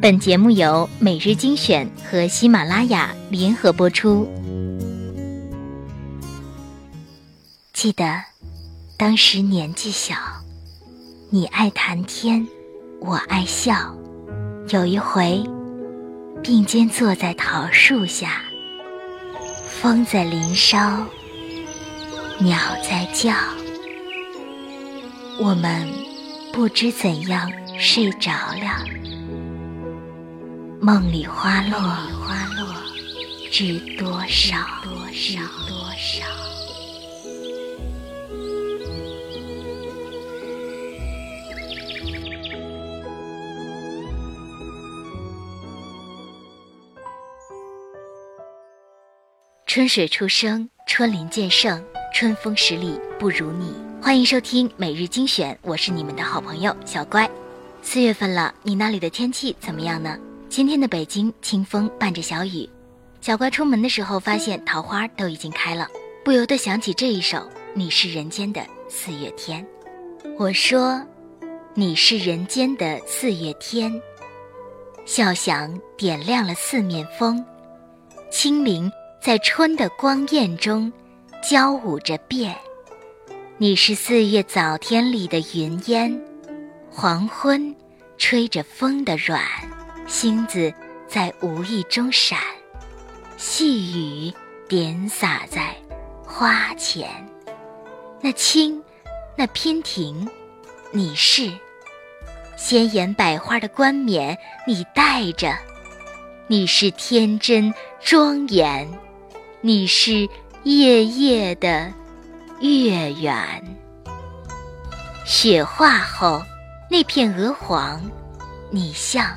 本节目由每日精选和喜马拉雅联合播出。记得当时年纪小，你爱谈天，我爱笑。有一回，并肩坐在桃树下，风在林梢，鸟在叫，我们不知怎样睡着了。梦里花落，花落知多少？多少？多少？春水初生，春林渐盛，春风十里不如你。欢迎收听每日精选，我是你们的好朋友小乖。四月份了，你那里的天气怎么样呢？今天的北京清风伴着小雨，小乖出门的时候发现桃花都已经开了，不由得想起这一首《你是人间的四月天》。我说，你是人间的四月天，笑响点亮了四面风，清灵在春的光艳中交舞着变。你是四月早天里的云烟，黄昏吹着风的软。星子在无意中闪，细雨点洒在花前。那青，那娉婷，你是鲜艳百花的冠冕，你戴着；你是天真庄严，你是夜夜的月圆。雪化后，那片鹅黄，你像。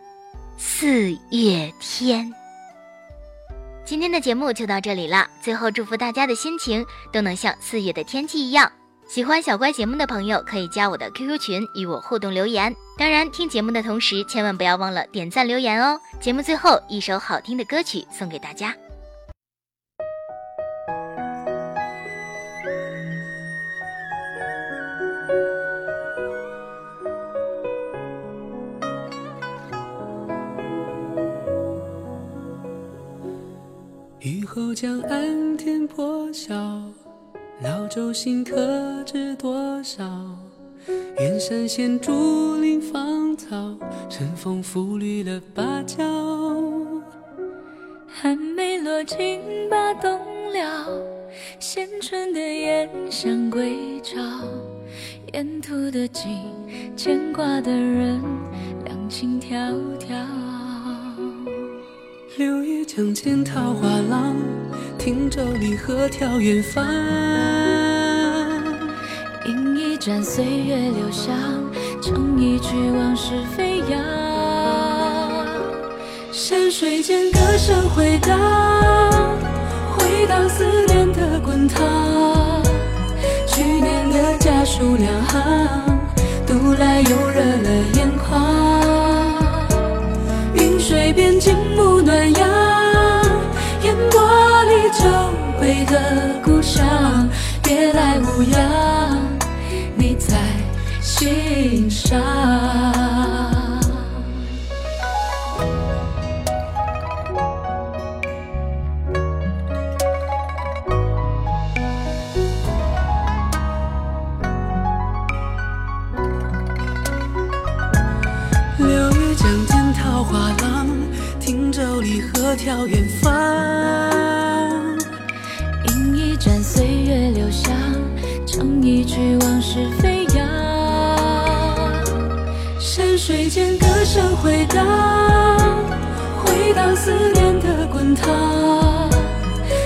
四月天，今天的节目就到这里了。最后，祝福大家的心情都能像四月的天气一样。喜欢小乖节目的朋友，可以加我的 QQ 群与我互动留言。当然，听节目的同时，千万不要忘了点赞留言哦。节目最后一首好听的歌曲送给大家。后江岸天破晓，老舟新客知多少？远山现竹林芳草，晨风拂绿了芭蕉。寒梅落尽把冬了，衔春的燕向归巢。沿途的景，牵挂的人，两情迢迢。六月江间桃花浪，汀洲离合眺远方。饮一盏岁月留香，唱一曲往事飞扬。山水间歌声回荡，回荡思念的滚烫。去年的家书两行，读来又热了眼美的故乡别来无恙。你在心上流雨江尽桃花浪汀州离合眺远方声回荡，回荡思念的滚烫。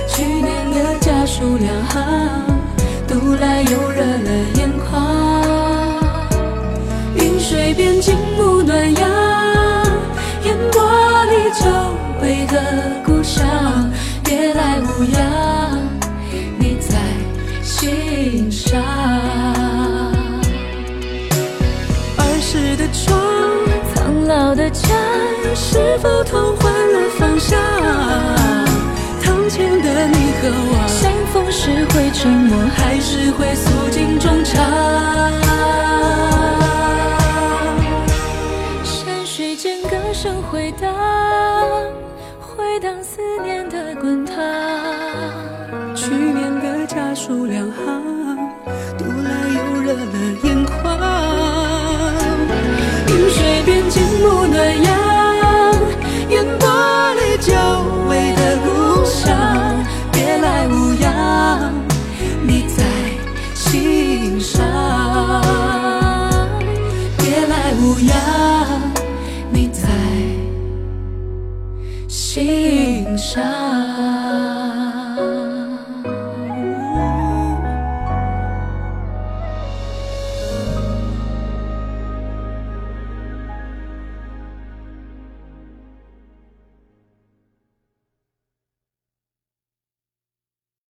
去年的家书两行，读来又热了眼眶。云水边静沐暖阳，烟波里久违。的故乡，别来无恙，的家，是否同换了方向？堂前的你和我，相逢时会沉默，还是会诉尽衷肠？山水间歌声回荡，回荡思念的滚烫。去年的家书两行，读来又热了边静沐暖阳，烟波里久违的故乡，别来无恙，你在心上。别来无恙。你在心上。